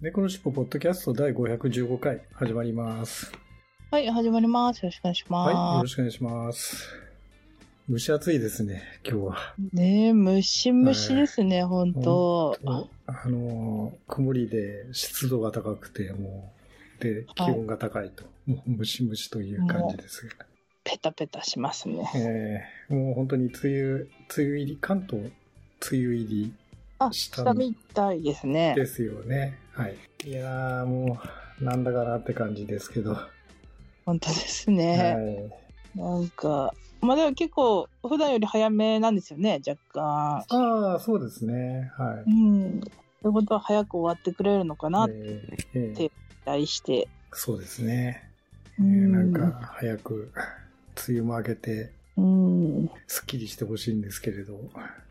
猫のしっぽポッドキャスト第515回始まります。はい、始まります。よろしくお願いしはい、よまろしくお願いします。蒸し暑いですね、今日は。す。ねえ、ムシムシですね、ほんと。あのー、曇りで湿度が高くて、もう、で、気温が高いと、もうムシムシという感じですが。ペタペタしますね。えーもう本当に梅雨、梅雨入り、関東、梅雨入りあ、下下みたいですね。ですよね。はい。いやー、もう、なんだかなって感じですけど。は本当ですね。い。なんか、まあでも結構、普段より早めなんですよね、若干。ああ、そうですね。はうい。ん。ということは早く終わってくれるのかな、期えーえーて待して。そうですね。えうーんなんか、早く、梅雨も明けて、うん。すっきりしてほしいんですけれど、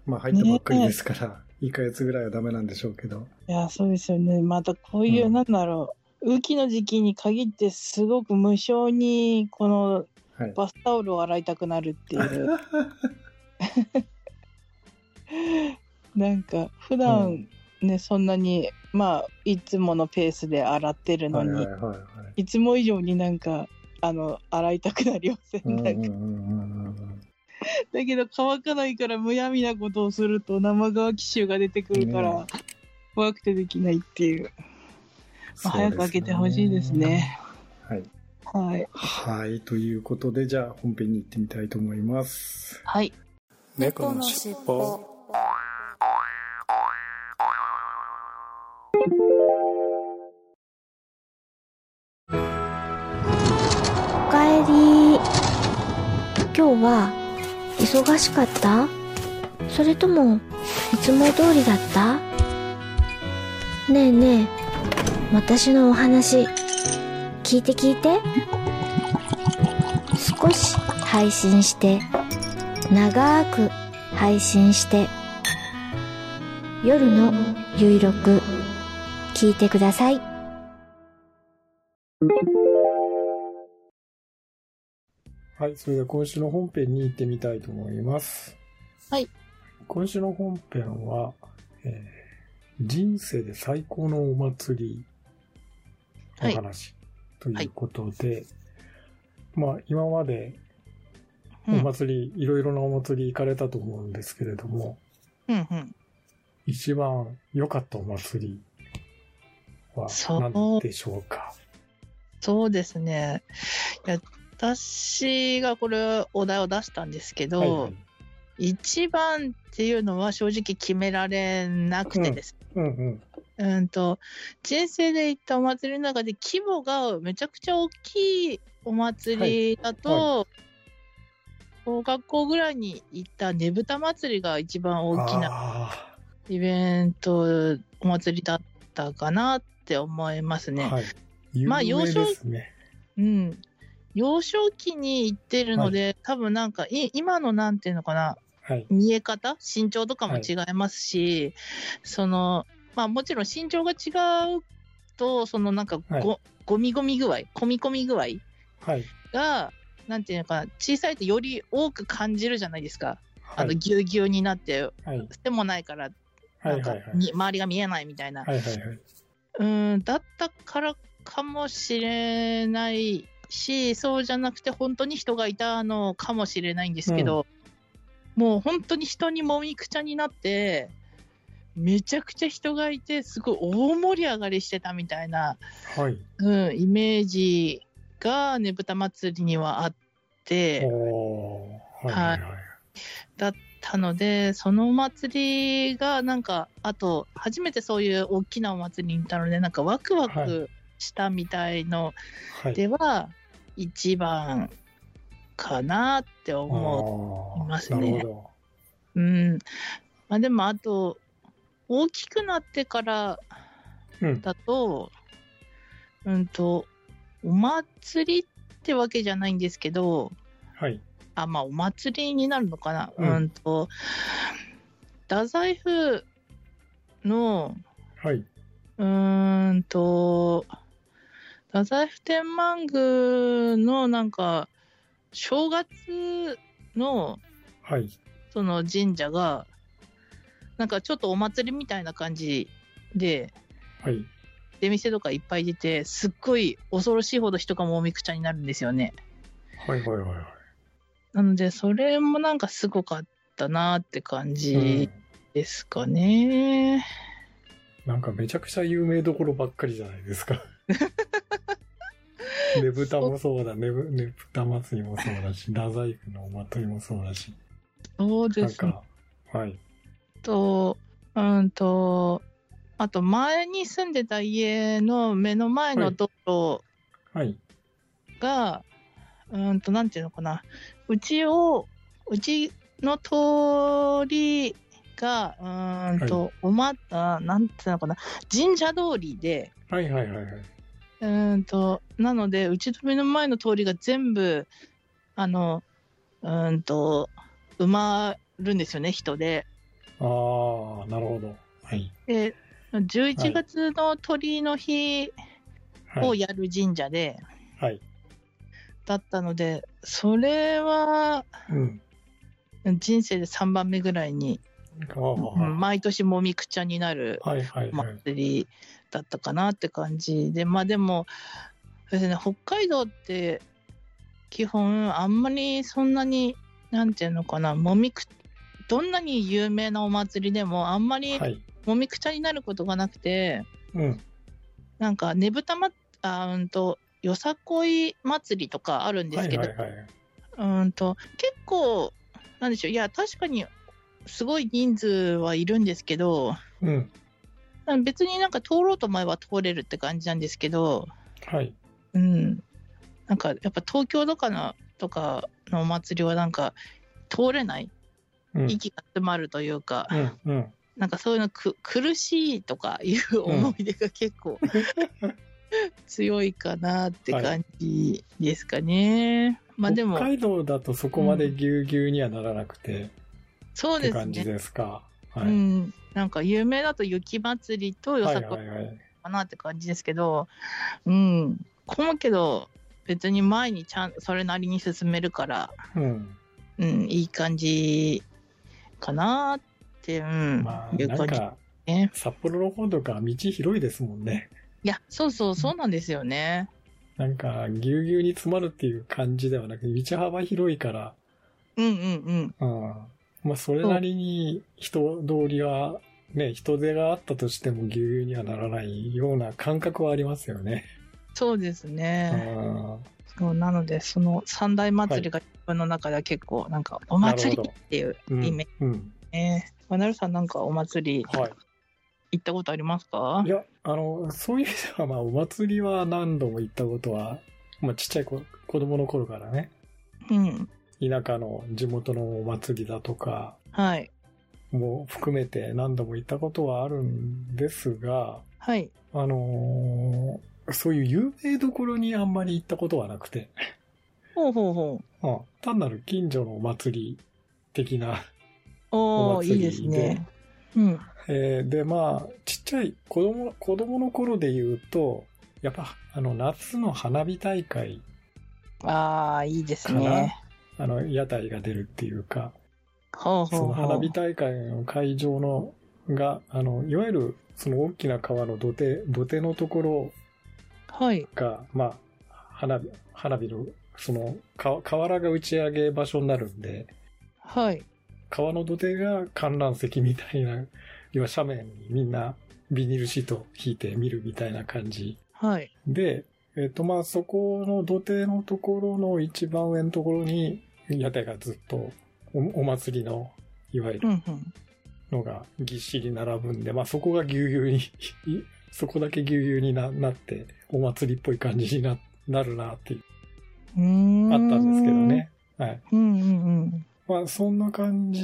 まあ入ったばっかりですから、1ヶ月ぐらいはダメなんでしょうけど。いや、そうですよね。またこういう、うんなんだろう。雨季の時期に限ってすごく無性にこのはい。バスタオルを洗いたくなるっていう。なんか普段ね、そんなにまあいつものペースで洗ってるのに、いはいはいはいはい。つも以上になんかあの洗いたくなりません、うんうんなんかうんうんうん だけど乾かないからむやみなことをすると生乾き臭が出てくるから、ね怖くてできないっていう、まあ、早く開けてほしいですね。はい。はいはい。ということで、じゃあ本編に行ってみたいと思います。はい猫のしっぽおかえり今日は忙しかった？それともいつも通りだった？ねえねえ私のお話聞いて聞いて。少し配信して長く配信して夜のゆいろく聞いてください。はい。それでは今週の本編に行ってみたいと思います。はい。今週の本編は、えー人生で最高のお祭りの話ということで、まあ今までおうん祭り、いろいろなお祭り行かれたと思うんですけれども、うんうん一番良かったお祭りはそう何でしょうか？そうですね。いや私がこれお題を出したんですけど、はいはい一番っていうのは正直決められなくてです。うんうん。うん、と人生で行ったお祭りの中で規模がめちゃくちゃ大きいお祭りだと、小学校ぐらいに行ったねぶた祭りが一番大きなあイベントお祭りだったかなって思いますね。ーはい。有名まあ幼少。うん。幼少期に行ってるので、多分なんかい今のなんていうのかなはい。見え方？身長とかも違いますし、そのまあもちろん身長が違うとそのなんかご、はいゴミゴミ具合込み込み具合はい。がなんていうのかな小さいとより多く感じるじゃないですか、あのはい。ぎゅうぎゅうになってはい。背もないからはい。なんか周りが見えないみたいな、はい。はい。はい。うんだったからかもしれないしそうじゃなくて本当に人がいたのかもしれないんですけど、もう本当に人にもみくちゃになってめちゃくちゃ人がいてすごい大盛り上がりしてたみたいな、はい。うん、イメージがねぶた祭りにはあってはい。はい。はい。だったのでそのお祭りがなんかあと初めてそういう大きなお祭りに行ったのでなんかワクワはクしたみたいのはい。では一番かなって思いますねう。うん。まあでもあと、大きくなってからど。うん。だと、うんと、お祭りってわけじゃないんですけど、はい。あ、まあ、お祭りになるのかな。ううんん、と、太宰府の、はい。うーんと、太宰府天満宮のなんか、正月のはい。その神社が、なんかちょっとお祭りみたいな感じで、はい。出店とかいっぱい出て、すっごい恐ろしいほど人がもみくちゃになるんですよね。はいはいはいはい。なので、それもなんかすごかったなって感うじんですかね。なんかめちゃくちゃ有名どころばっかりじゃないですか。ねぶたもそうだ、ねぶ、ねぶた祭りもそうだし、太宰府のお祭りもそうだし。そうですね。か、はい。と、うんと、あと前に住んでた家の目の前の道路はい。が、うんと、なんていうのかな。うちを、うちの通りが、うーんと、おま、あなんていうのかな。神社通りで、はいはいはいはい。うーんと、なので、うちの目の前の通りが全部、あの、うーんと、埋まるんですよね、人で。ああ、なるほど。はい。で、11月の鳥の日はい。をやる神社で、はい。だったので、それはうん。人生で3番目ぐらいに、毎年もみくちゃになるはいはいはい。祭りだったかなって感じで、まあでも、そうですね、北海道って基本あんまりそんなに、なんていうのかな、もみく、どんなに有名なお祭りでもあんまりはい。もみくちゃになることがなくて、うん。なんかねぶたま、あうんと、よさこい祭りとかあるんですけど、はいはいはい。うんと、結構、なんでしょう、いや、確かに、すごい人数はいるんですけど、うん。別になんか通ろうと思えば通れるって感じなんですけど、はい。うん。なんか、やっぱ東京とかの、とかのお祭りはなんか、通れない、うん。息が詰まるというか、うん。うん。なんかそういうのく苦しいとかいう思い出が結構、強いかなって感じですかね。まあでも北、海道だとそこまでぎゅうぎゅうにはならなくて、ってそうですね。感じですか。はうい。ん。なんか有名だと雪祭りとよはいさこはいはい。かなって感じですけど、うん。混むけど、別に前にちゃん、それなりに進めるから、うん。うん、いい感じかなって、うん、まあ、いう感じね。札幌の方とか道広いですもんね。いや、そうそう、そうなんですよね。なんか、ぎゅうぎゅうに詰まるっていう感じではなく、道幅広いから、うんうんうん。うん。まあ、それなりに人通りは、ね、人手があったとしてもぎゅうぎゅうにはならないような感覚はありますよね。そうですうね。ん。そうなので、その三大祭りが自分の中では結構、なんか、お祭りっていううんイメージうん。ね。まなるさんなんかお祭りはい。行ったことありますか？いや、あの、そういう意味では、まあ、お祭りは何度も行ったことは、まあ、ちっちゃい子子供の頃からね、うん。田舎の地元のお祭りだとかはい。も含めて何度も行ったことはあるんですが、はい。あのーそういう有名どころにあんまり行ったことはなくて、ほうほうほう。うん単なる近所のお祭り的な、お祭りいいですね。うん。えーで、まあ、ちっちゃい子供、子供の頃で言うと、やっぱ、あの、夏の花火大会ああ、いいですね。あの、屋台が出るっていうか、ほうほそうの。花火大会の会場の、が、あの、いわゆる、その大きな川の土手、土手のところはい。が、まあ、花火、花火の、その、か河原が打ち上げ場所になるんで、はい。川の土手が観覧席みたいな、要は斜面にみんなビニールシート引いて見るみたいな感じはい。で、えっ、と、まあ、そこの土手のところの一番上のところに、屋台がずっとお、お祭りの、いわゆる。のがぎっしり並ぶんで、まあ、そこがぎゅうぎゅうに、いそこだけぎゅうぎゅうにななって、お祭りっぽい感じにななるなっていう。あったんですけど。ね。はい。うんうんうん。まあ、そんな感じ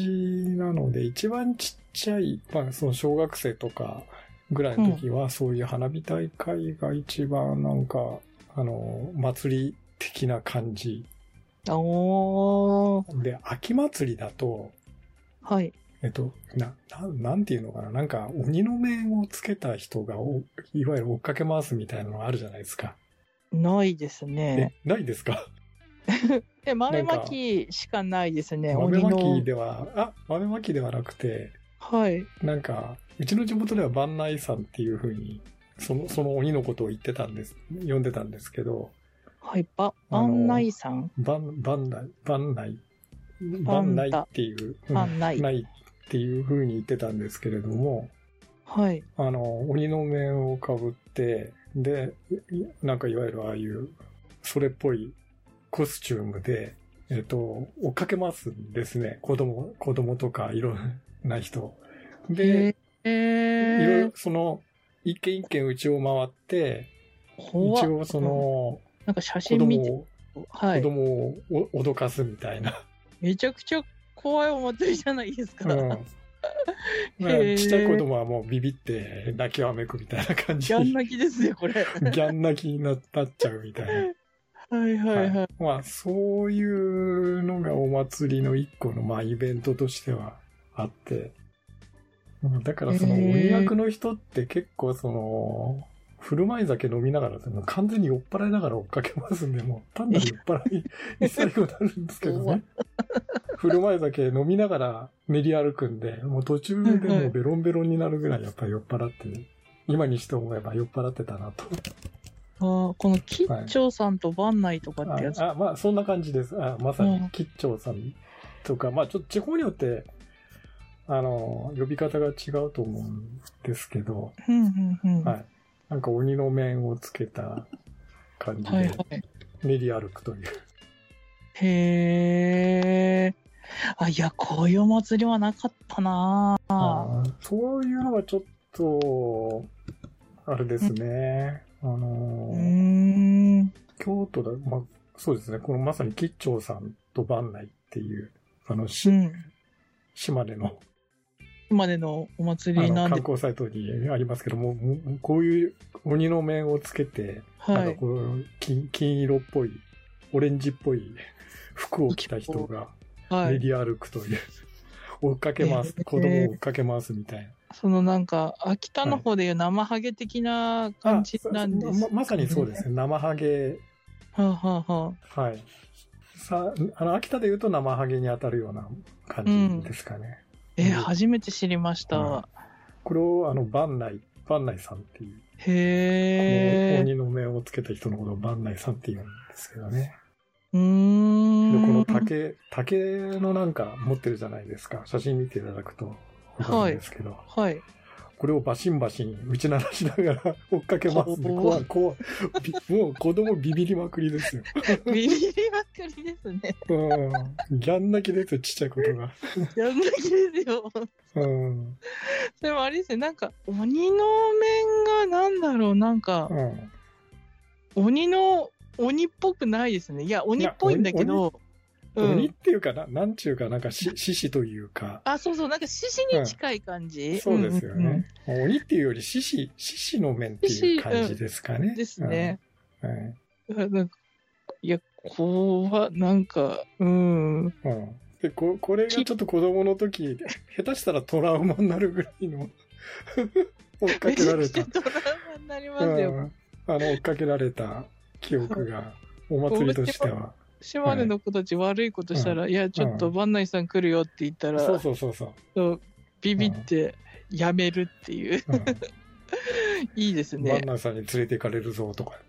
なので、一番ちっちゃい、まあ、その小学生とかぐらいの時は、そういう花火大会が一番なんか、あの、祭り的な感じ。おー。で、秋祭りだと、はい。えっと、な、ななんていうのかな？なんか、鬼の面をつけた人がお、いわゆる追っかけ回すみたいなのがあるじゃないですか。ないですえね。、ないですか？え、豆まきしかないですね。豆まき。では、あ、豆まきではなくて、はい。なんか、うちの地元では万内さんっていう風に、その、その鬼のことを言ってたんです、呼んでたんですけど、はい。ば、あの案内さん？万、万内、万内、万内っていう、うん案内。ないっていう風に言ってたんですけれども、はい。あの、鬼の面をかぶって、で、いなんかいわゆるああいう、それっぽいコスチュームで、えっ、と、追っかけますんですね。子供、子供とかいろんな人。で、えいろいろー、その、一軒一軒うちを回って、一応その、なんか写子真見て、はい。供をお脅かすみたいな。めちゃくちゃ怖いお祭りじゃないですか。うん。まあちっちゃい子供はもうビビって泣きわめくみたいな感じギャン泣きですよ、これ。ギャン泣きになっちゃうみたいな。はいはいはい。まあ、そういうのがお祭りの一個の、まあ、イベントとしてはあって、うんだからその鬼役の人って結構その、振る舞い酒飲みながら、もう完全に酔っ払いながら追っかけますんで、もう単なる酔っ払いに最後になるんですけどね。振る舞い酒飲みながら練り歩くんで、もう途中でもうベロンベロンになるぐらいやっぱり酔っ払って、今にして思えば酔っ払ってたなと。あーこの吉兆さんと番内とかってやつ？ああまあ、そんな感じです。あまさうんに、吉兆さんとか、まあ、ちょっと地方によって、あの、呼び方が違うと思うんですけど、うんうんうん。はい。なんか鬼の面をつけた感じはいではい。練り歩くという。へえ。あ、いや、こういうお祭りはなかったなぁあーそういうのがちょっと、あれですね。あうの、ーん。京都だ、まあ、そうですね。このまさに吉兆さんと番内っていう、あの、しうん。島根のまでのお祭りなんで。光サイトにありますけども、こういう鬼の面をつけて、はい。なんかこう金、金色っぽい、オレンジっぽい 服を着た人がはい。練り歩くという、追っかけます、えー子供を追っかけますみたいそのなんか、秋田の方でいう生ハゲ的なな。感じなんです、ままさにそうですね。生ハゲ、はあ、はあはあ、はい。さあの、秋田で言うと生ハゲに当たるような感じですかね。えーうん初めて知りました。うんこれを、あの、番内、番内さんっていう、へえ。鬼の面をつけた人のことを番内さんって言うんですけどね。うーで、ん。この竹、竹のなんか持ってるじゃないですか。写真見ていただくとわかるんですけど、はい。これをバシンバシン打ち鳴らしながら 追っかけますんで、おー怖い、怖い。びもう子供ビビりまくりですよ。ビビりまくりですね。うん。ギャン泣きですよ、ちっちゃいことが。やんなきですよ。うん。でもあれですね、なんか、鬼の面がなんだろう、なんかう、ん。鬼の、鬼っぽくないですね。いや、鬼っぽいんだけど、うん。鬼っていうかな、なんちゅうか、なんかし、獅子というか、あ、そうそう、なんか獅子に近い感じ？そうですよんうんね。鬼っていうより獅子、獅子の面っていう感じですかね。うん。ですね。うん。はいんかいや、怖なんか、うん。うん。で、こ、これがちょっと子供の時、下手したらトラウマになるぐらいの 追っかけられた。ドラマになりますよ。うんあの、追っかけられた記憶が、お祭りとしては。島根の子たち悪いことしたら、いや、ちょっとうん万内さん来るよって言ったら、そうそうそうそう。ビビってやめるっていう。うん。いいですね。ナーさんに連れて行かれるぞとか。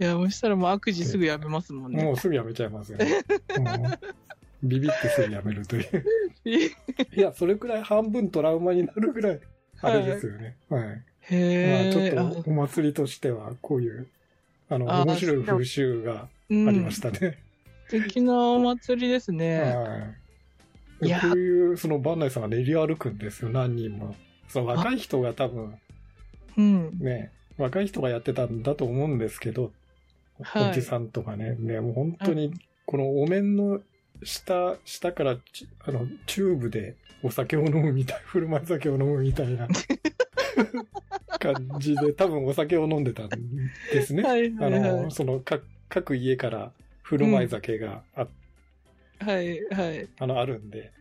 いや、そしたらもう悪事すぐやめますもんね。もうすぐやめちゃいますよね。うんビビってすぐやめるという。いや、それくらい半分トラウマになるぐらい、あれですよね。はい。まあ、へえ。ちょっとお祭りとしては、こういう、あの、あ面白い風習があありましたね。素敵なお祭りですね。はい。いやこういう、その、バンナイさんが練り歩くんですよ、何人も。その若い人が多分、うん。ね、若い人がやってたんだと思うんですけど、はいおじさんとかね、ね、もう本当に、このお面の下、下からち、あの、チューブでお酒を飲むみたい、振る舞い酒を飲むみたいな。感じで、多分お酒を飲んでたんですね。はいあはいはいの、その、か各家から振る舞い酒があ,、はいはい。あの、あるんで、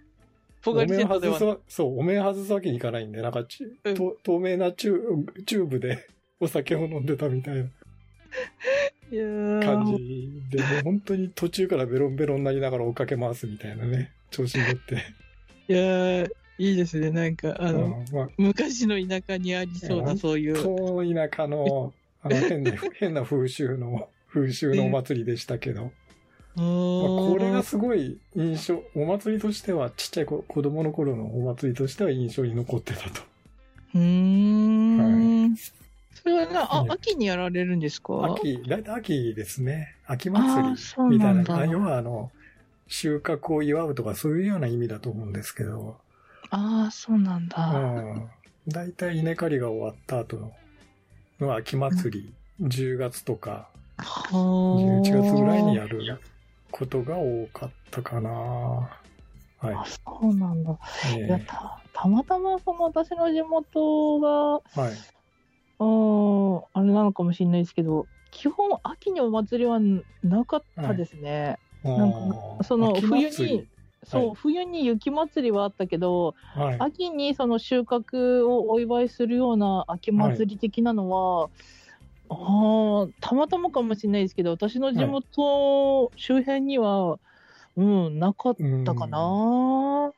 ポガリセットで外すわ、そう、お面外すわけにいかないんで、なんかち、うんと透明なチューチューブでお酒を飲んでたみたいないやー感じで、もう本当に途中からベロンベロンになりながら追っかけ回すみたいなね、調子に乗って。いやーいいですね。なんか、あの、うんまあ、昔の田舎にありそうな、うんそういう。遠い田舎の、あの変な、変な風習の、風習のお祭りでしたけど、まあ、これがすごい印象、お祭りとしては、ちっちゃい子子供の頃のお祭りとしては印象に残ってたと。うーん。それはな、いあや、秋にやられるんですか？秋、だいたい秋ですね。秋あ祭りーそうみたないな。あ要はあの、収穫を祝うとかそういうような意味だと思うんですけど、ああ、そうなんうだ。ん。だいたい稲刈りが終わった後のの秋祭り、10月とか11 11月ぐらいにやることが多かったかな。はあ、そうなんだ。い。いや、えた、たまたまその私の地元が、えはい。うん、あれなのかもしれないですけど、基本秋にお祭りはなかったですね。なんかその秋冬に、そう、はい冬に雪祭りはあったけど、はい。秋にその収穫をお祝いするような秋祭り的なのは、あーたまたまかもしれないですけど、私の地元周辺には、うん、なかったかな。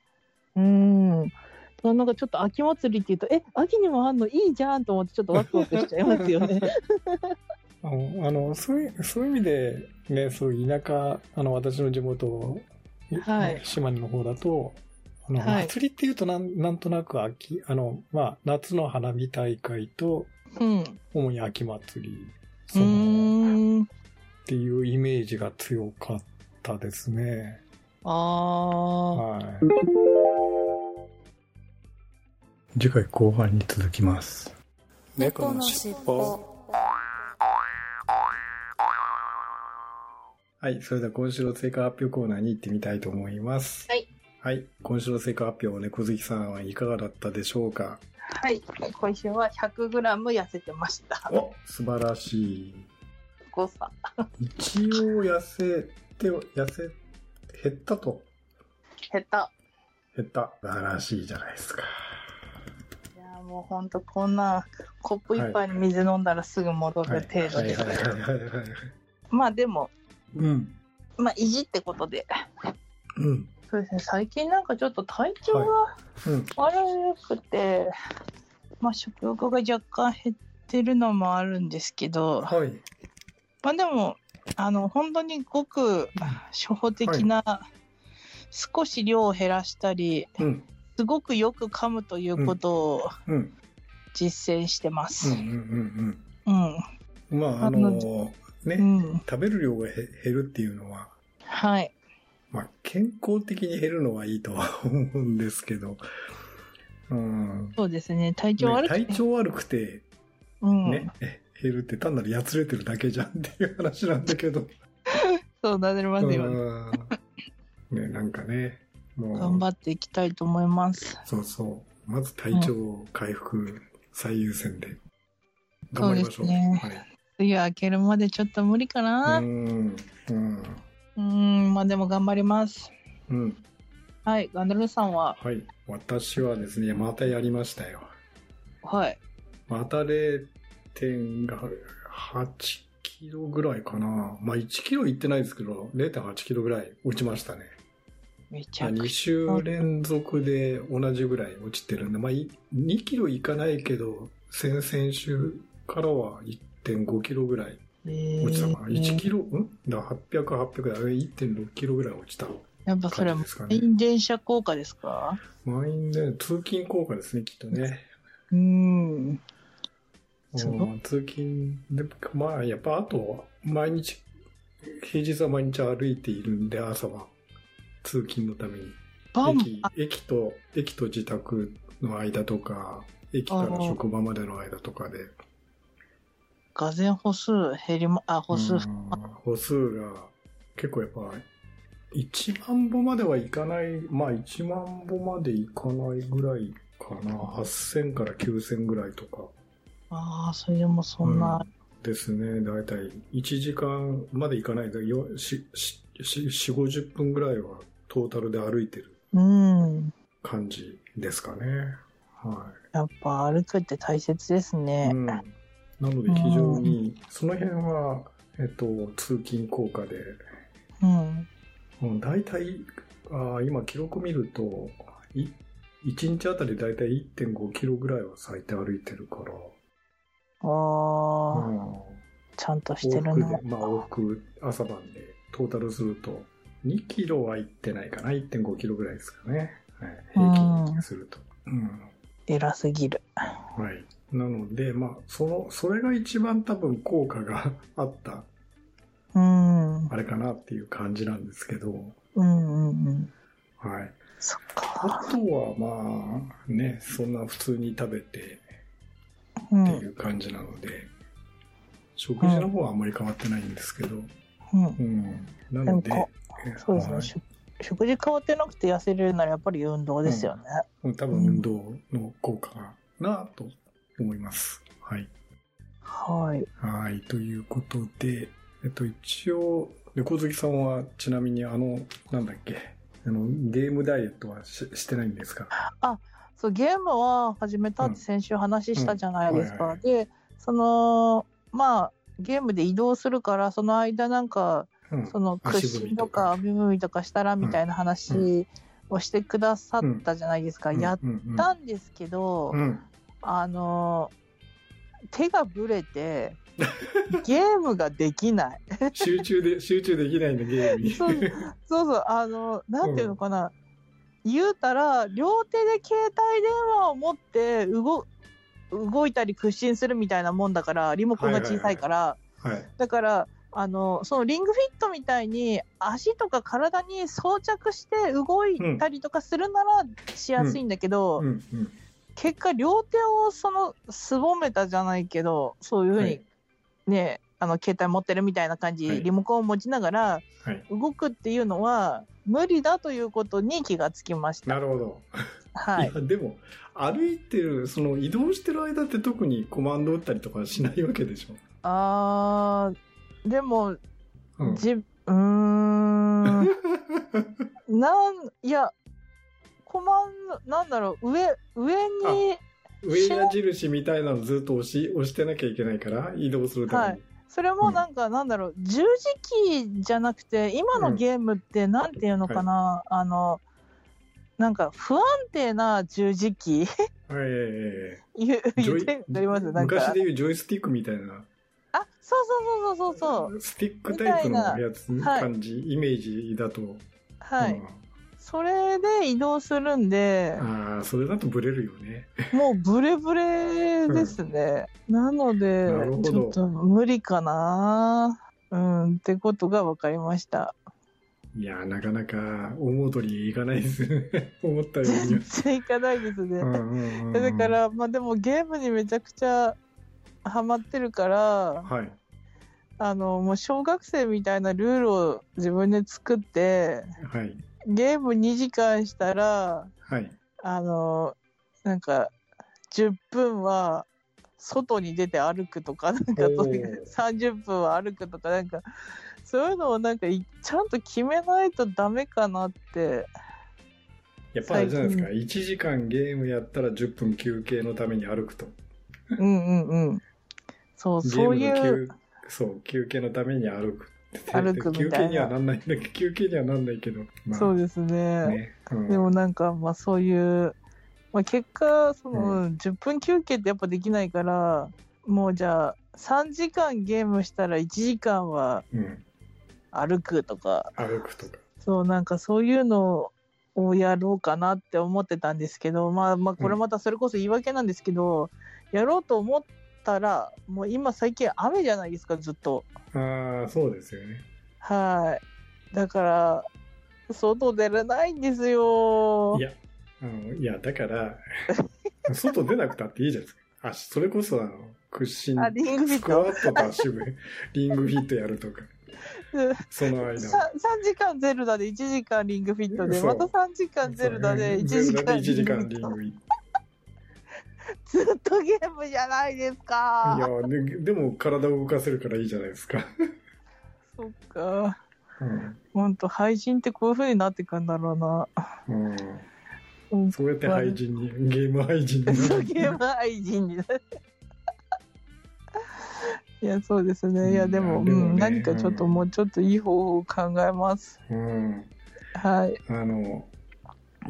うん。なんかちょっと秋祭りって言うと、え、秋にもあんのいいじゃんと思ってちょっとワクワクしちゃいますよね。あの、あのそういう、そういう意味で、ね、そういう田舎、あの、私の地元、はい島根の方だと、あの、はい祭りっていうとなん、なんとなく秋、あの、まあ、夏の花火大会と、うん。主に秋祭り、うその、っ。ていうイメージが強かったですね。ああ。はい。次回後半に続きます。猫のしっぽはい、それでは今週の成果発表コーナーに行ってみたいと思います。はい。はい、今週の成果発表、猫好きさんはいかがだったでしょうか？はい。今週は 100g 痩せてました。お、素晴らしい。誤差。一応痩せて、痩せ、減ったと？下手。減った。素晴らしいじゃないですか。いやもうほんとこんなコップ一杯に水飲んだらすぐ戻る程度です。まあでも、うん。まあ意地ってことで。うん。そうですね、最近なんかちょっと体調がうん。悪くて、まあ食欲が若干減ってるのもあるんですけど、はい。まあでも、あの、本当にごく初歩的な、少し量を減らしたり、うん。すごくよく噛むということをうん。実践してます。うん。うん。うん。うん。うん。まあ、ああのの、ね、うん。食べる量がへ減るっていうのは、はい。まあ、健康的に減るのはいいとは思うんですけど、うん。そうですね。体調ね悪くて。体調悪くて、うん。ね、え減るって単なるやつれてるだけじゃんっていう話なんだけど。そうなりますよね。うんね、なんかね、もう、頑張っていきたいと思います。そうそう。まず体調回復最優先で。頑張りましょう。そうですねはい。次は開けるまでちょっと無理かな。う。うんうん。ーん、まあでも頑張ります。うん。はい。ガンドルさんは、はい。私はですね、またやりましたよ。はい。また0.8キロぐらいかな。まあ1キロいってないですけど、0.8キロぐらい落ちましたね。めちゃく2ち週連続で同じぐらい落ちてるんで、まあい2キロいかないけど、先々週からは1.5キロぐらいゃ落ちたかな？1キロ？ロ、ん？だから800、800だ。1.6キロぐらい落ちたやっぱそれは。満員電車効果ですか？満員で、通勤効果ですね、きっとね。うーん。そう？うん通勤で、まあ、やっぱあと、毎日、平日は毎日歩いているんで、朝は。通勤のために。駅、駅と、駅と自宅の間とか、駅から職場までの間とかで。画然歩数減りま、あ、歩数、うん歩数が、結構やっぱ、1万歩まではいかない、まあ1万歩までいかないぐらいかな。8000から9000ぐらいとか。ああ、それでもそんな、ですね。だいたい1時間までいかないで、よし、し、し、4、50分ぐらいはトータルで歩いてるうん。感じですかね。はやっぱ歩くって大切ですい。ね。うん。なので非常に、その辺は、えっと、通勤効果で、うん。うん、大体、あー今記録見ると、い1日あたり大体1.5キロぐらいは最低歩いてるから、ああ、うんちゃんとして往復るなで、。まあ往復朝晩でトータルすると、2キロは行ってないかな、1.5キロぐらいですかね。はい、平均すると。うん。偉すぎる。はい。なので、まあ、その、それが一番多分効果が あった、うん。あれかなっていう感じなんですけど、うんうんうん。はい。そっあか。とはまあ、ね、そんな普通に食べてうん。っていう感じなので、食事の方はあんまり変わってないんですけど、うん。うん。なので、そうですね、はいし食事変わってなくて痩せれるならやっぱり運動ですよね。うん多分運動の効果かなと思います。はい。はい。はい。ということで、えっと、一応、猫好きさんはちなみにあの、なんだっけ、あの、ゲームダイエットはししてないんですか？そうゲームは始めたって先週話したじゃないですか。で、その、まあ、ゲームで移動するから、その間なんか、うん。その足屈伸とか足踏みとかしたらみたいな話をしてくださったじゃないですか。やっうんたんですけど、うんうんあの、手がぶれて、ゲームができない。集中で、集中できないんだ、ゲームに。そうそうそう、あの、なんていうのかな。言うたら、両手で携帯電話を持って動、動いたり屈伸するみたいなもんだから、リモコンが小さいから、はい。だから、あの、そのリングフィットみたいに足とか体に装着して動いたりとかするならしやすいんだけど、うん、うん。結果両手をそのすぼめたじゃないけど、そういうふうにはいね、あの携帯持ってるみたいな感じ、はいリモコンを持ちながらはい。動くっていうのは無理だということに気がつきました。なるほど。はいい。や、でも、歩いてる、その移動してる間って特にコマンド打ったりとかしないわけでしょ。あー、でも、うん。じ、うーん、なん、いや、コマンド、なんだろう、上、上に、上矢印みたいなのずっと押し、押してなきゃいけないから、移動するために。それもなんか、なんだろう、十字キーじゃなくて、今のゲームってなんていうのかな、あの、なんか不安定な十字キー？はいえ言ってわかります？なんか。昔でいうジョイスティックみたいな、あ、そうそうそうそうそう。スティックタイプのやつ、感じ、イメージだと。はい。うんそれで移動するんで、ああ、それだとブレるよね。もうブレブレですね。なのでなるほ、どちょっと無理かな。うん、ってことが分かりました。いやー、なかなか思う通りいかないですね。思ったように全は。然いかないですね。うんうんうんうんだか、ら、まあでもゲームにめちゃくちゃハマってるから、はい。あの、もう小学生みたいなルールを自分で作って、はい。ゲーム2時間したら、はい。あの、なんか、10分は外に出て歩くとか、なんかおーそういう30分は歩くとか、なんか、そういうのをなんかいちゃんと決めないとダメかなって。やっぱあれじゃないですか。1時間ゲームやったら10分休憩のために歩くと。うんうんうん。そう、そういう、ムの休、そう、休憩のために歩く。歩くみたいな休憩にはなんないんだけど、休憩にはなんないけど。まあそうですね。ね。うんでもなんか、まあそういう、まあ結果、その、10分休憩ってやっぱできないから、もうじゃあ、3時間ゲームしたら1時間はうん。歩くとか、歩くとか。そう、なんかそういうのをやろうかなって思ってたんですけど、まあまあこれまたそれこそ言い訳なんですけど、やろうと思ったら、もう今最近雨じゃないですか、ずっと。ああ、そうですよね。はい。だから、外出れないんですよい。や、あのいや、だから、外出なくたっていいじゃないですか。あ、それこそ、あの、屈伸あ、、リングフィットスクワットと足踏 リングフィットやるとか、その間。3, 時間ゼルダで1時間リングフィットで、また3時間ゼルダで1時間ゼルダで1時間リングフィット。ずっとゲームじゃないですいか。やで、でも体を動かせるからいいじゃないですか。そっか。うん。ほんと、配信ってこういう風になってくんだろうな。うん。うんそうやって廃人に、ゲーム廃人になる。ゲーム愛人になる。いや、そうですね。いや、でも、うん、何かちょっと、もうちょっといい方法を考えます。うん。はい。あの、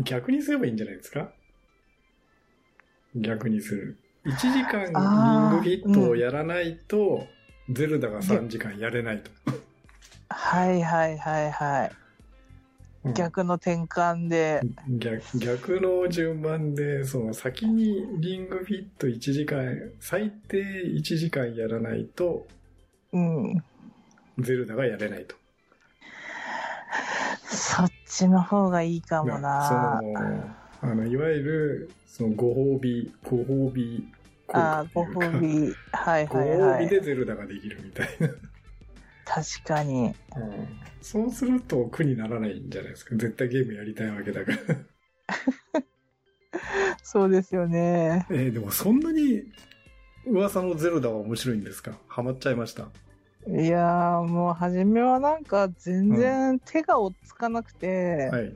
逆にすればいいんじゃないですか？逆にする。1時間リングフィットをやらないと、ゼルダが3時間やれないと。はいはいはいはい。うん逆の転換で。逆逆の順番で、その先にリングフィット1時間、最低1時間やらないと、うん。ゼルダがやれないと。そっちの方がいいかもな。その、あの、いわゆる、そのご褒美、ご褒美効ああ、ご果っていうか、褒美。はいごはいはい。褒美でゼルダができるみたいな。確かに。うんそうすると苦にならないんじゃないですか。絶対ゲームやりたいわけだから。そうですよね。えーでもそんなに噂のゼルダは面白いんですか？ハマっちゃいました？いやー、もう初めはなんか全然手が追っつかなくて、はい。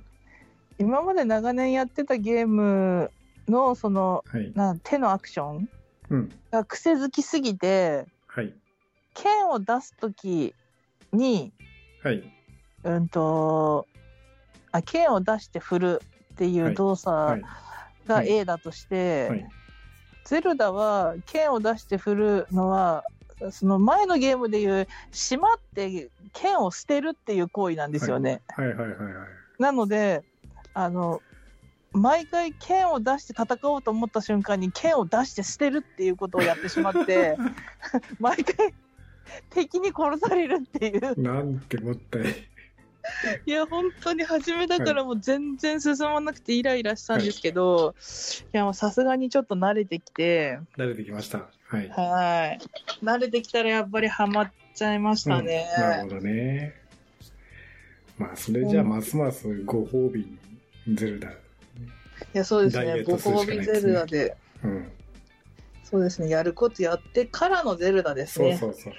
今まで長年やってたゲームのそのはい。なん手のアクションうん。が癖づきすぎてはい。剣を出す時にはい。うんとあ剣を出して振るっていう動は作い。がはい A だとして、はい。ゼルダは剣を出して振るのはその前のゲームでいうしまって剣を捨てるっていう行為なんですよね。はい。はい。はい。はい。なのであの毎回剣を出して戦おうと思った瞬間に剣を出して捨てるっていうことをやってしまって 毎回敵に殺されるっていうなんてもったい。いや本当に初めだからもう全然進まなくてイライラしたんですけど、い、やもうさすがにちょっと慣れてきて慣れてきました。はい。はい慣れてきたらやっぱりハマっちゃいましたね、うんなるほどね。まあ、それじゃあ、ますますご褒美にゼルダ。いやそうですねごダイエットするし褒美かないですねゼルダでうん。そうですねやることやってからのゼルダですねそうそうそう。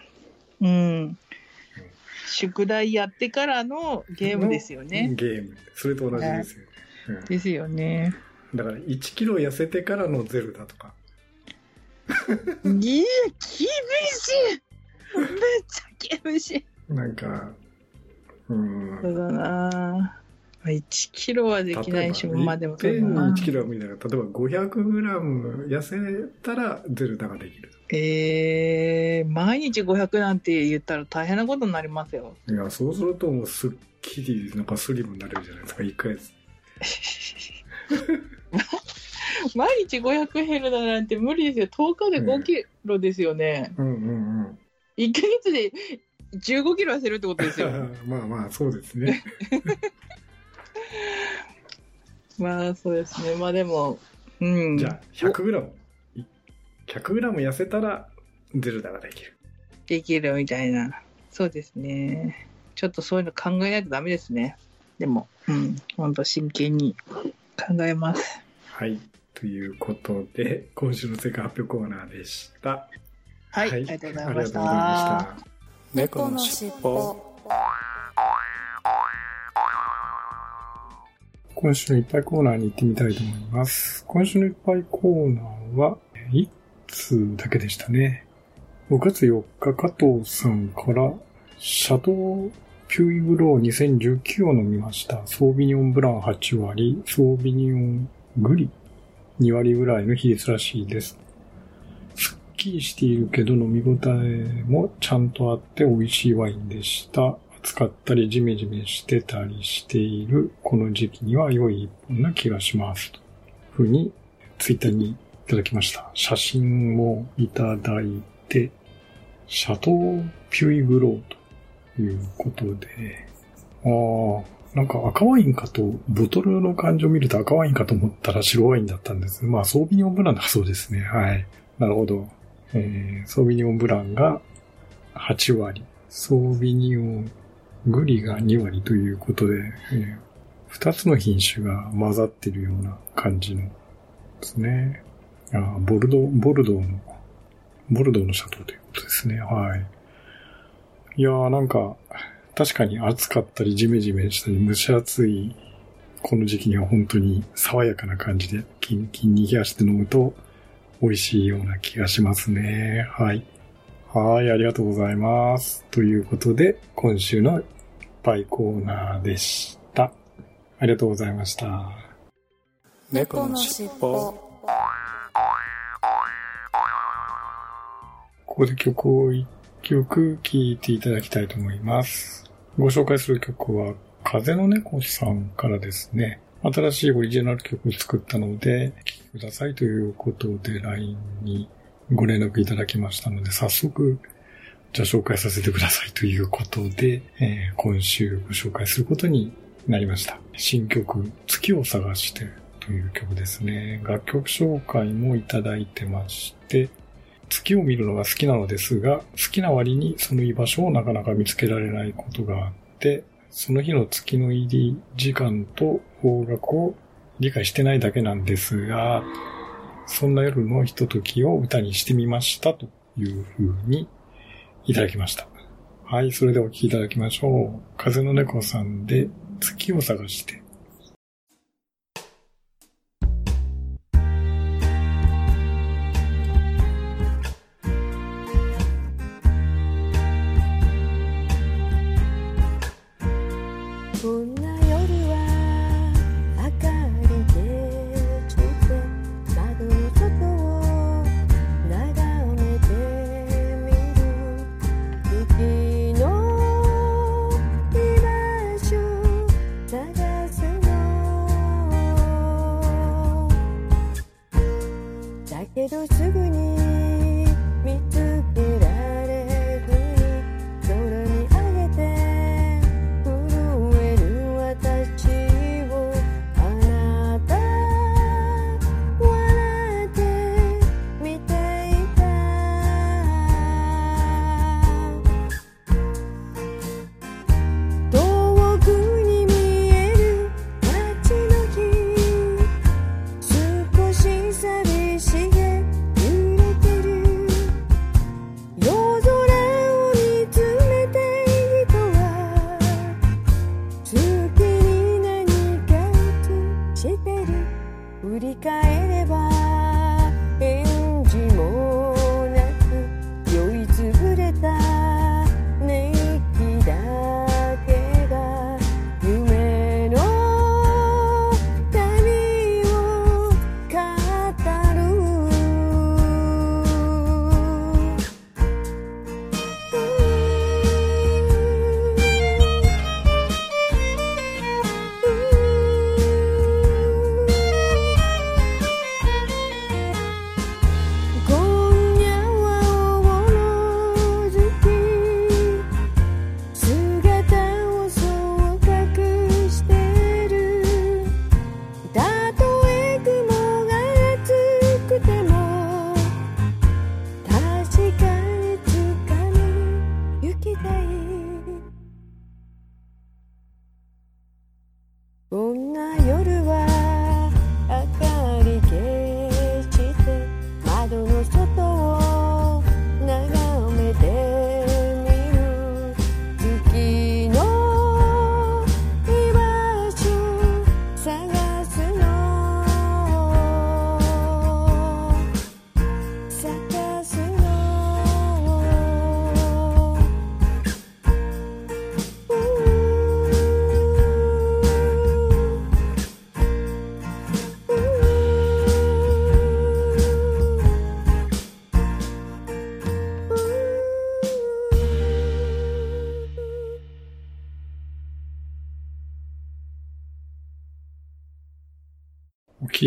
うん。宿題やってからのゲームですよね。ゲーム。それと同じですよね。うんですよね。だから1キロ痩せてからのゼルダとか。いや、厳しいめっちゃ厳しい。なんか、うん。そうだな1キロはできないし、まあでもそうだ1な。1キロは無理だから、例えば500グラム痩せたらゼルダができる。えー、毎日500なんて言ったら大変なことになりますよ。いや、そうするともうすっきり、なんかスリムになれるじゃないですか、1ヶ月。毎日500減るなんて無理ですよ。10日で5キロですよね。うんうんうん。1ヶ月で15キロ痩せるってことですよ。まあまあ、そうですね。まあそうですね。まあでも、うん。じゃあ、100グラム。い100グラム痩せたら、ゼルダができる。できるみたいな。そうですね。ちょっとそういうの考えないとダメですね。でも、うん。ほんと真剣に考えます。はい。ということで、今週の世界発表コーナーでした。はい。ありがとうございましありがとうございた。ました。猫のしっぽ今週のいっぱいコーナーに行ってみたいと思います。今週のいっぱいコーナーは、1通だけでしたね。5月4日、加藤さんから、シャトーピュイブロー2019を飲みました。ソービニオンブラン8割、ソービニオングリ2割ぐらいの比率らしいです。すっきりしているけど飲み応えもちゃんとあって美味しいワインでした。暑かったりジメジメしてたりしているこの時期には良い一本な気がします。というふうにツイッターにいただきました。写真もいただいて、シャトーピュイグローということで、ああ、なんか赤ワインかと、ボトルの感じを見ると赤ワインかと思ったら白ワインだったんです。まあ、ソービニオンブランだそうですね。はい。なるほど。えー、ソービニオンブランが8割、ソービニオングリが2割ということで、えー、2つの品種が混ざってるような感じのですね。あボルド、ボルドーの、ボルドーのシャトーということですね。はい。いやーなんか、確かに暑かったりジメジメしたり蒸し暑いこの時期には本当に爽やかな感じでキンキンに冷やして飲むと美味しいような気がしますね。はい。はい、ありがとうございます。ということで、今週のパイコーナーでした。ありがとうございました。猫のしっぽ。ここで曲を一曲聴いていただきたいと思います。ご紹介する曲は、風の猫さんからですね。新しいオリジナル曲を作ったので、聴きくださいということで LINE にご連絡いただきましたので、早速、じゃあ紹介させてくださいということで、えー、今週ご紹介することになりました。新曲、月を探してという曲ですね。楽曲紹介もいただいてまして、月を見るのが好きなのですが、好きな割にその居場所をなかなか見つけられないことがあって、その日の月の入り時間と方角を理解してないだけなんですが、そんな夜のひとときを歌にしてみましたというふうにいただきました。はい、それではお聴きいただきましょう。風の猫さんで月を探して。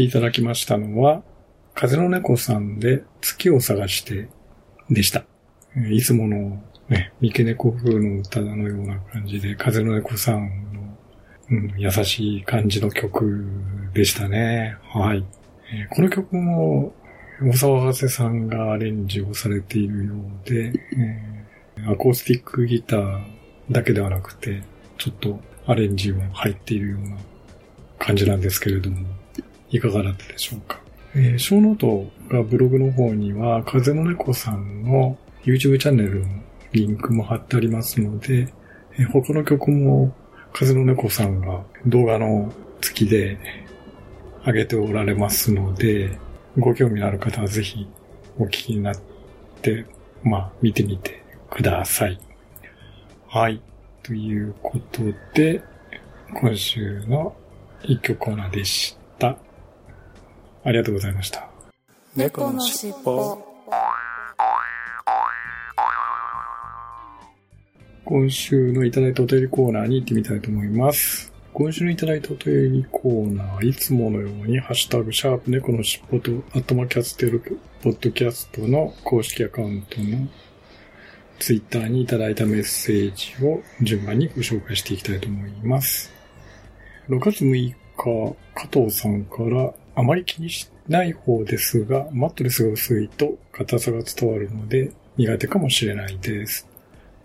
いただきましたのは、風の猫さんで月を探してでした。いつものね、三毛猫風の歌のような感じで、風の猫さんの、うん、優しい感じの曲でしたね。はい。えー、この曲も、大沢博士さんがアレンジをされているようで、えー、アコースティックギターだけではなくて、ちょっとアレンジも入っているような感じなんですけれども、いかがだったでしょうか。えー、ショーノートがブログの方には、風の猫さんの YouTube チャンネルのリンクも貼ってありますので、えー、他の曲も風の猫さんが動画の付きで上げておられますので、ご興味のある方はぜひお聞きになって、まあ、見てみてください。はい。ということで、今週の一曲コーナーでした。ありがとうございました。猫のしっぽ。今週のいただいたお便りコーナーに行ってみたいと思います。今週のいただいたお便りコーナー、いつものように、ハッシュタグ、シャープ猫のしっぽと、アットマキャステル、ポッドキャストの公式アカウントのツイッターにいただいたメッセージを順番にご紹介していきたいと思います。6月6日、加藤さんからあまり気にしない方ですが、マットレスが薄いと硬さが伝わるので苦手かもしれないです。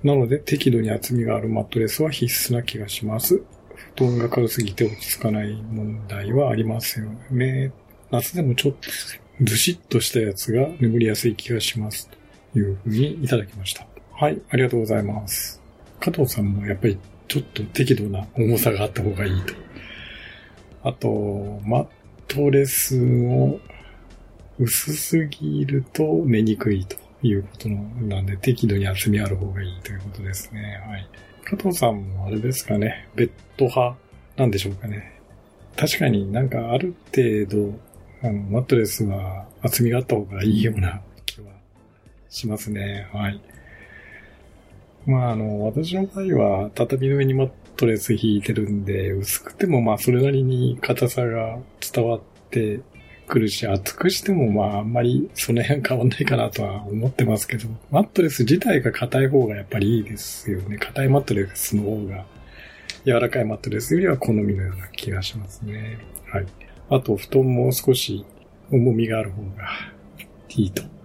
なので適度に厚みがあるマットレスは必須な気がします。布団が軽すぎて落ち着かない問題はありますよね。夏でもちょっとずしっとしたやつが眠りやすい気がします。というふうにいただきました。はい、ありがとうございます。加藤さんもやっぱりちょっと適度な重さがあった方がいいと。あと、マットレスも薄すぎると寝にくいということなんで、適度に厚みある方がいいということですね。はい。加藤さんもあれですかね、ベッド派なんでしょうかね。確かになんかある程度、あの、マットレスは厚みがあった方がいいような気はしますね。はい。まあ、あの、私の場合は、畳の上にマットレス引いてるんで、薄くてもまあ、それなりに硬さが伝わってくるし、厚くしてもまあ、あんまりその辺変わんないかなとは思ってますけど、マットレス自体が硬い方がやっぱりいいですよね。硬いマットレスの方が、柔らかいマットレスよりは好みのような気がしますね。はい。あと、布団も少し重みがある方がいいと。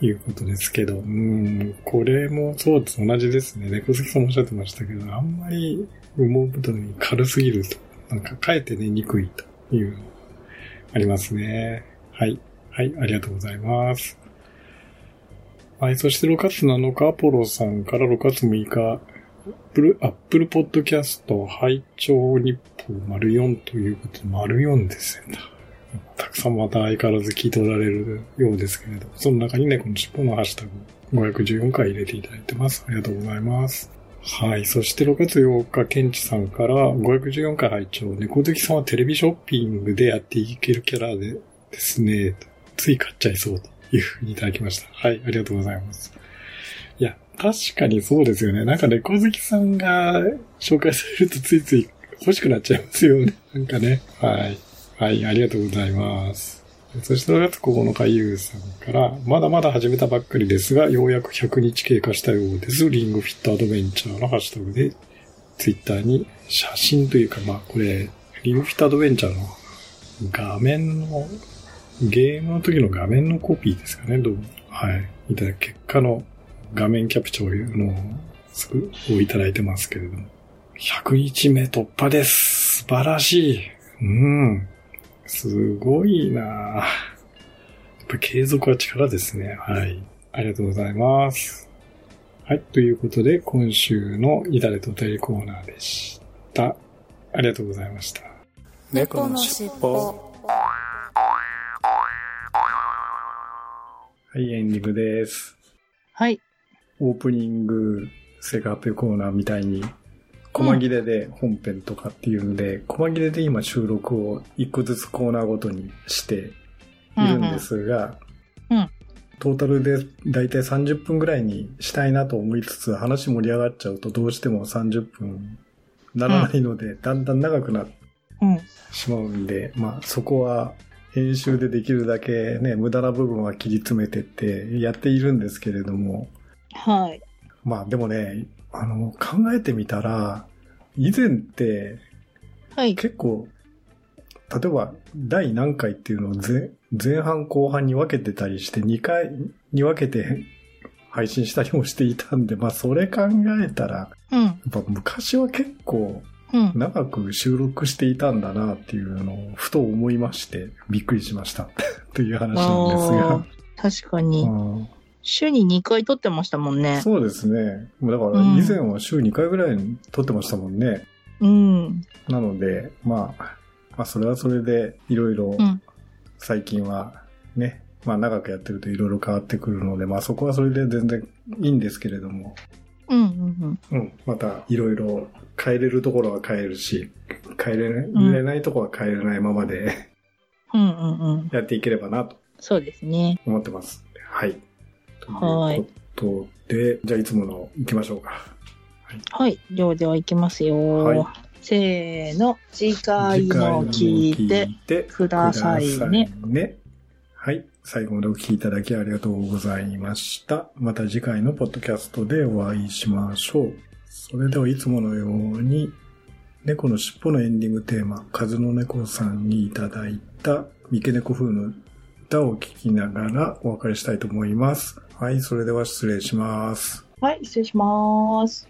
いうことですけど、うん、これもそうです。同じですね。猫好きさんもおっしゃってましたけど、あんまり羽毛布団に軽すぎると、なんかかえって寝にくいというありますね。はい。はい、ありがとうございます。はい、そして6月7日、アポロさんから6月6日、アップルアップルポッドキャスト拝聴日報丸4ということで、丸4ですよね。たくさんまた相変わらず聞いておられるようですけれど、その中にね、この尻尾のハッシュタグ514回入れていただいてます。ありがとうございます。はい。そして6月8日、ケンチさんから514回拝聴猫好きさんはテレビショッピングでやっていけるキャラでですね、つい買っちゃいそうというふうにいただきました。はい。ありがとうございます。いや、確かにそうですよね。なんか猫好きさんが紹介されるとついつい欲しくなっちゃいますよね。なんかね。はい。はい、ありがとうございます。そして6月9日、ゆうさんから、まだまだ始めたばっかりですが、ようやく100日経過したようです。リングフィットアドベンチャーのハッシュタグで、ツイッターに写真というか、まあこれ、リングフィットアドベンチャーの画面の、ゲームの時の画面のコピーですかね、どうも。はい。いただ結果の画面キャプチャーのをいただいてますけれども。100日目突破です。素晴らしい。うん。すごいなやっぱ継続は力ですね。はい。ありがとうございます。はい。ということで、今週のいたれとお便りコーナーでした。ありがとうございました。猫のしっぽ。はい、エンディングです。はい。オープニング、セガペコーナーみたいに細切れで本編とかっていうんで、うん、細切れで今収録を一個ずつコーナーごとにしているんですが、うんうん、トータルでだいたい30分ぐらいにしたいなと思いつつ、話盛り上がっちゃうとどうしても30分ならないので、だんだん長くなってしまうんで、まあそこは編集でできるだけね、無駄な部分は切り詰めてってやっているんですけれども、はい。まあでもね、あの、考えてみたら、以前って、はい。結構、例えば、第何回っていうのを前前半後半に分けてたりして、2回に分けて配信したりもしていたんで、まあ、それ考えたら、うん。やっぱ昔は結構、うん。長く収録していたんだなっていうのをふと思いまして、びっくりしました。という話なんですが。確かに。うん週に2回撮ってましたもんね。そうですね。だから以前は週2回ぐらい撮ってましたもんね。うん。なので、まあ、まあそれはそれでいろいろうん最近はね、まあ長くやってるといろいろ変わってくるので、まあそこはそれで全然いいんですけれども、うんうんうん、またいろいろ変えれるところは変えるし、変えれない,、うんれないところは変えれないままでうん。うんうんうん。やっていければなとそうですね。思ってます。はい。はいということで、じゃあいつもの行きましょうか。はい。ではではいきますよ。はいせーの。次回も聞いててくださいね。いねはい。最後までお聞きいただきありがとうございました。また次回のポッドキャストでお会いしましょう。それではいつものように、猫の尻尾のエンディングテーマ、カズノネコさんにいただいた三毛猫風の歌を聴きながらお別れしたいと思います。はい。それでは失礼します。はい。失礼します。